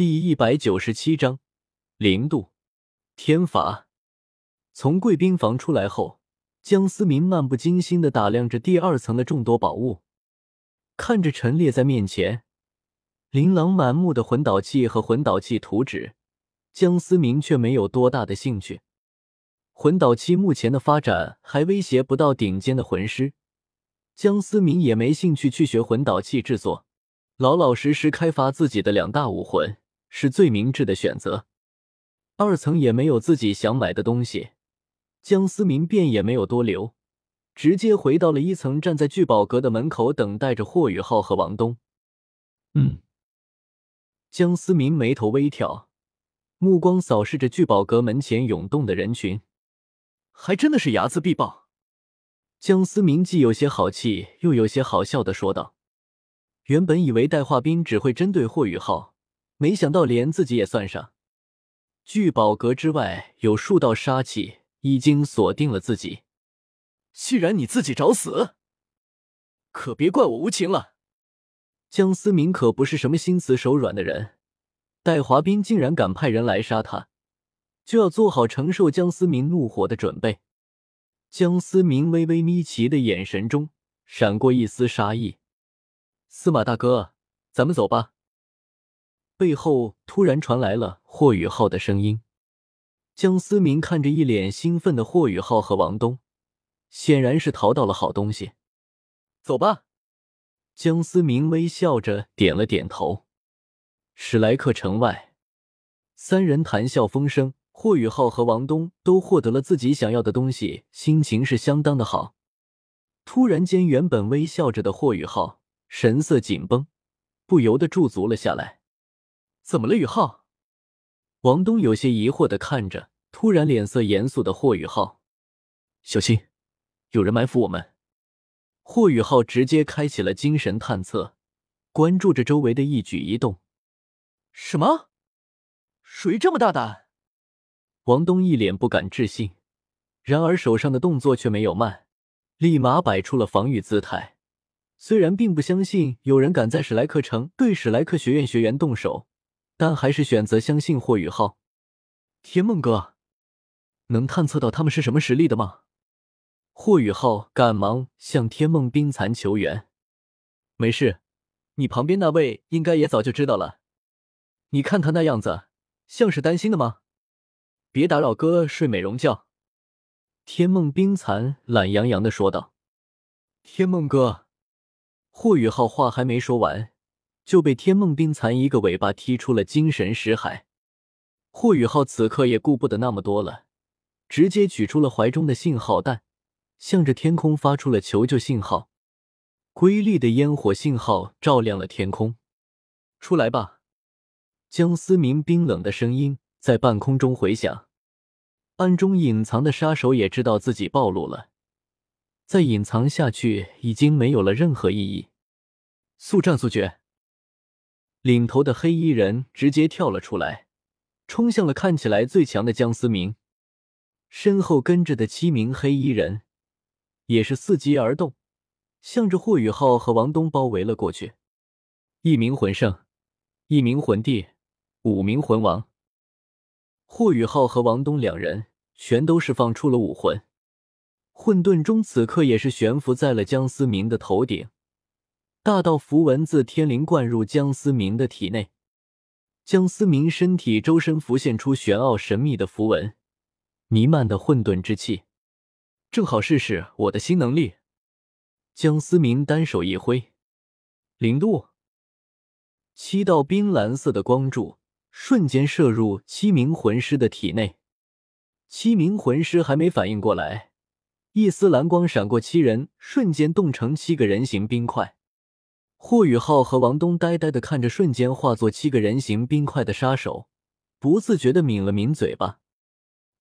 第一百九十七章零度天罚。从贵宾房出来后，江思明漫不经心的打量着第二层的众多宝物，看着陈列在面前琳琅满目的魂导器和魂导器图纸，江思明却没有多大的兴趣。魂导器目前的发展还威胁不到顶尖的魂师，江思明也没兴趣去学魂导器制作，老老实实开发自己的两大武魂。是最明智的选择。二层也没有自己想买的东西，江思明便也没有多留，直接回到了一层，站在聚宝阁的门口等待着霍雨浩和王东。嗯，江思明眉头微挑，目光扫视着聚宝阁门前涌动的人群，还真的是睚眦必报。江思明既有些好气，又有些好笑的说道：“原本以为带化兵只会针对霍雨浩。”没想到连自己也算上，聚宝阁之外有数道杀气已经锁定了自己。既然你自己找死，可别怪我无情了。江思明可不是什么心慈手软的人，戴华斌竟然敢派人来杀他，就要做好承受江思明怒火的准备。江思明微微眯起的眼神中闪过一丝杀意。司马大哥，咱们走吧。背后突然传来了霍雨浩的声音。江思明看着一脸兴奋的霍雨浩和王东，显然是淘到了好东西。走吧。江思明微笑着点了点头。史莱克城外，三人谈笑风生。霍雨浩和王东都获得了自己想要的东西，心情是相当的好。突然间，原本微笑着的霍雨浩神色紧绷，不由得驻足了下来。怎么了，宇浩？王东有些疑惑的看着突然脸色严肃的霍宇浩，小心，有人埋伏我们。霍宇浩直接开启了精神探测，关注着周围的一举一动。什么？谁这么大胆？王东一脸不敢置信，然而手上的动作却没有慢，立马摆出了防御姿态。虽然并不相信有人敢在史莱克城对史莱克学院学员动手。但还是选择相信霍雨浩。天梦哥，能探测到他们是什么实力的吗？霍雨浩赶忙向天梦冰蚕求援。没事，你旁边那位应该也早就知道了。你看他那样子，像是担心的吗？别打扰哥睡美容觉。天梦冰蚕懒洋洋的说道。天梦哥，霍雨浩话还没说完。就被天梦冰蚕一个尾巴踢出了精神识海。霍雨浩此刻也顾不得那么多了，直接取出了怀中的信号弹，向着天空发出了求救信号。瑰丽的烟火信号照亮了天空。出来吧！江思明冰冷的声音在半空中回响。暗中隐藏的杀手也知道自己暴露了，再隐藏下去已经没有了任何意义。速战速决！领头的黑衣人直接跳了出来，冲向了看起来最强的江思明。身后跟着的七名黑衣人也是伺机而动，向着霍雨浩和王东包围了过去。一名魂圣，一名魂帝，五名魂王。霍雨浩和王东两人全都释放出了武魂，混沌中此刻也是悬浮在了江思明的头顶。大道符文自天灵灌入江思明的体内，江思明身体周身浮现出玄奥神秘的符文，弥漫的混沌之气，正好试试我的新能力。江思明单手一挥，零度，七道冰蓝色的光柱瞬间射入七名魂师的体内，七名魂师还没反应过来，一丝蓝光闪过，七人瞬间冻成七个人形冰块。霍雨浩和王东呆呆的看着瞬间化作七个人形冰块的杀手，不自觉的抿了抿嘴巴。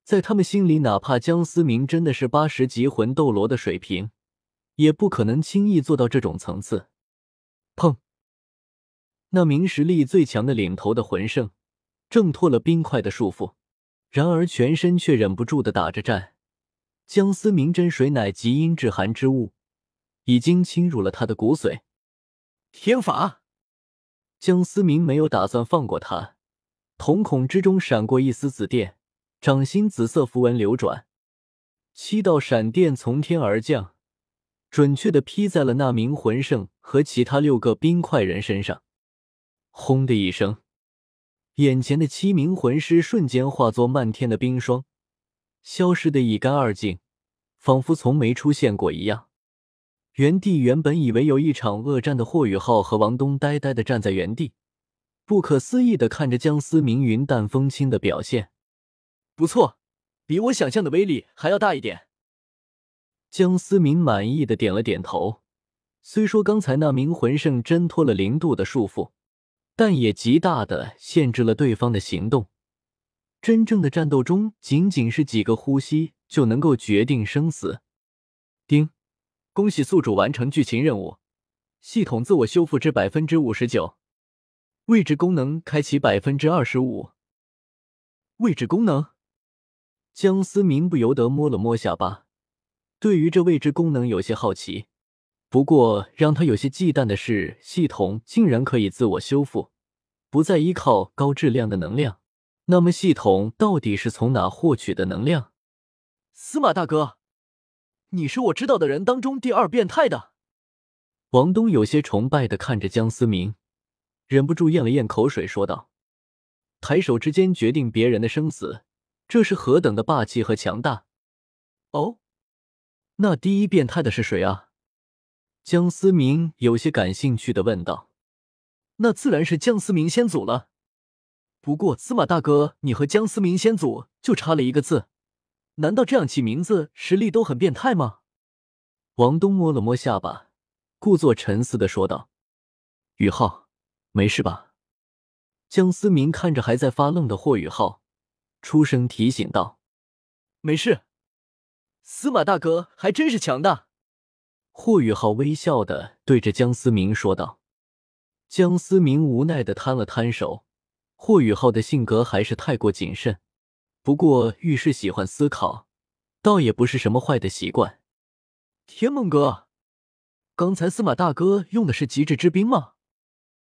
在他们心里，哪怕江思明真的是八十级魂斗罗的水平，也不可能轻易做到这种层次。砰！那名实力最强的领头的魂圣挣脱了冰块的束缚，然而全身却忍不住的打着颤。江思明真水乃极阴至寒之物，已经侵入了他的骨髓。天法！江思明没有打算放过他，瞳孔之中闪过一丝紫电，掌心紫色符文流转，七道闪电从天而降，准确的劈在了那名魂圣和其他六个冰块人身上。轰的一声，眼前的七名魂师瞬间化作漫天的冰霜，消失的一干二净，仿佛从没出现过一样。原地原本以为有一场恶战的霍雨浩和王东呆呆的站在原地，不可思议的看着江思明云淡风轻的表现。不错，比我想象的威力还要大一点。江思明满意的点了点头。虽说刚才那名魂圣挣脱了零度的束缚，但也极大的限制了对方的行动。真正的战斗中，仅仅是几个呼吸就能够决定生死。丁。恭喜宿主完成剧情任务，系统自我修复至百分之五十九，位置功能开启百分之二十五。位置功能，江思明不由得摸了摸下巴，对于这位置功能有些好奇。不过让他有些忌惮的是，系统竟然可以自我修复，不再依靠高质量的能量。那么系统到底是从哪获取的能量？司马大哥。你是我知道的人当中第二变态的。王东有些崇拜的看着江思明，忍不住咽了咽口水，说道：“抬手之间决定别人的生死，这是何等的霸气和强大！”哦，那第一变态的是谁啊？江思明有些感兴趣的问道。“那自然是江思明先祖了。不过司马大哥，你和江思明先祖就差了一个字。”难道这样起名字实力都很变态吗？王东摸了摸下巴，故作沉思的说道：“宇浩，没事吧？”江思明看着还在发愣的霍宇浩，出声提醒道：“没事。”司马大哥还真是强大。霍宇浩微笑的对着江思明说道。江思明无奈的摊了摊手，霍宇浩的性格还是太过谨慎。不过遇事喜欢思考，倒也不是什么坏的习惯。天梦哥，刚才司马大哥用的是极致之冰吗？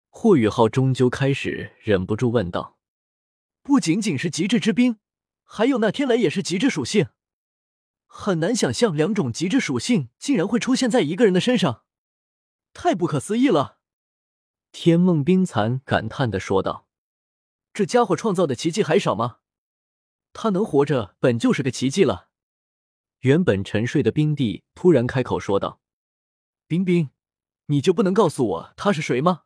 霍雨浩终究开始忍不住问道。不仅仅是极致之冰，还有那天雷也是极致属性。很难想象两种极致属性竟然会出现在一个人的身上，太不可思议了。天梦冰蚕感叹的说道：“这家伙创造的奇迹还少吗？”他能活着本就是个奇迹了。原本沉睡的冰帝突然开口说道：“冰冰，你就不能告诉我他是谁吗？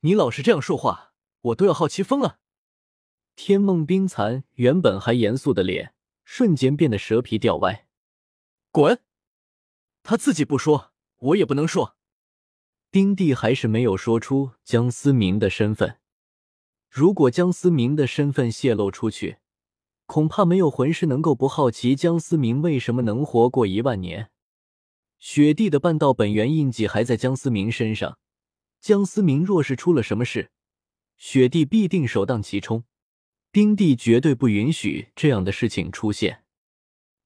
你老是这样说话，我都要好奇疯了。”天梦冰蚕原本还严肃的脸瞬间变得蛇皮掉歪。滚！他自己不说，我也不能说。冰帝还是没有说出江思明的身份。如果江思明的身份泄露出去，恐怕没有魂师能够不好奇江思明为什么能活过一万年。雪帝的半道本源印记还在江思明身上，江思明若是出了什么事，雪帝必定首当其冲，冰帝绝对不允许这样的事情出现。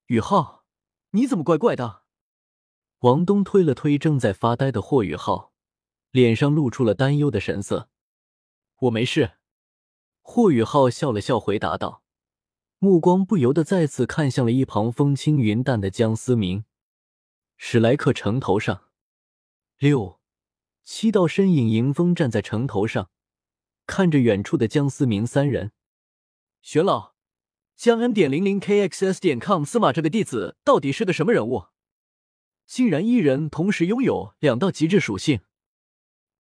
宇浩，你怎么怪怪的？王东推了推正在发呆的霍宇浩，脸上露出了担忧的神色。我没事。霍宇浩笑了笑，回答道。目光不由得再次看向了一旁风轻云淡的江思明。史莱克城头上，六七道身影迎风站在城头上，看着远处的江思明三人。玄老，江恩点零零 KXS 点 com 司马这个弟子到底是个什么人物？竟然一人同时拥有两道极致属性，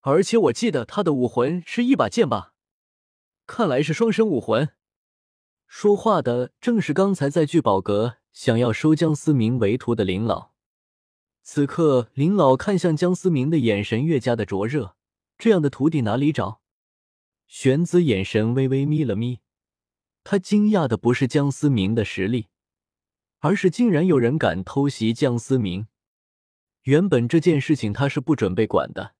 而且我记得他的武魂是一把剑吧？看来是双生武魂。说话的正是刚才在聚宝阁想要收江思明为徒的林老。此刻，林老看向江思明的眼神越加的灼热。这样的徒弟哪里找？玄子眼神微微眯了眯，他惊讶的不是江思明的实力，而是竟然有人敢偷袭江思明。原本这件事情他是不准备管的，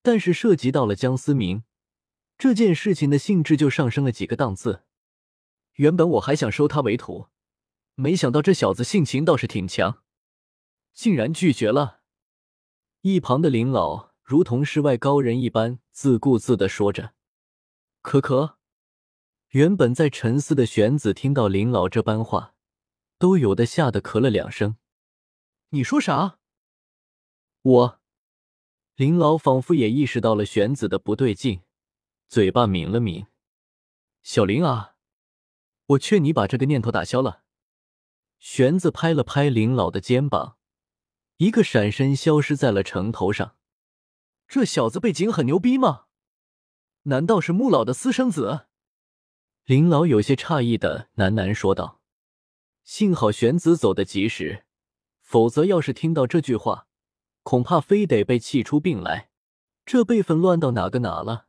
但是涉及到了江思明，这件事情的性质就上升了几个档次。原本我还想收他为徒，没想到这小子性情倒是挺强，竟然拒绝了。一旁的林老如同世外高人一般自顾自的说着：“可可。”原本在沉思的玄子听到林老这般话，都有的吓得咳了两声。你说啥？我。林老仿佛也意识到了玄子的不对劲，嘴巴抿了抿。小林啊，我劝你把这个念头打消了。玄子拍了拍林老的肩膀，一个闪身消失在了城头上。这小子背景很牛逼吗？难道是穆老的私生子？林老有些诧异的喃喃说道：“幸好玄子走得及时，否则要是听到这句话，恐怕非得被气出病来。这辈分乱到哪个哪了？”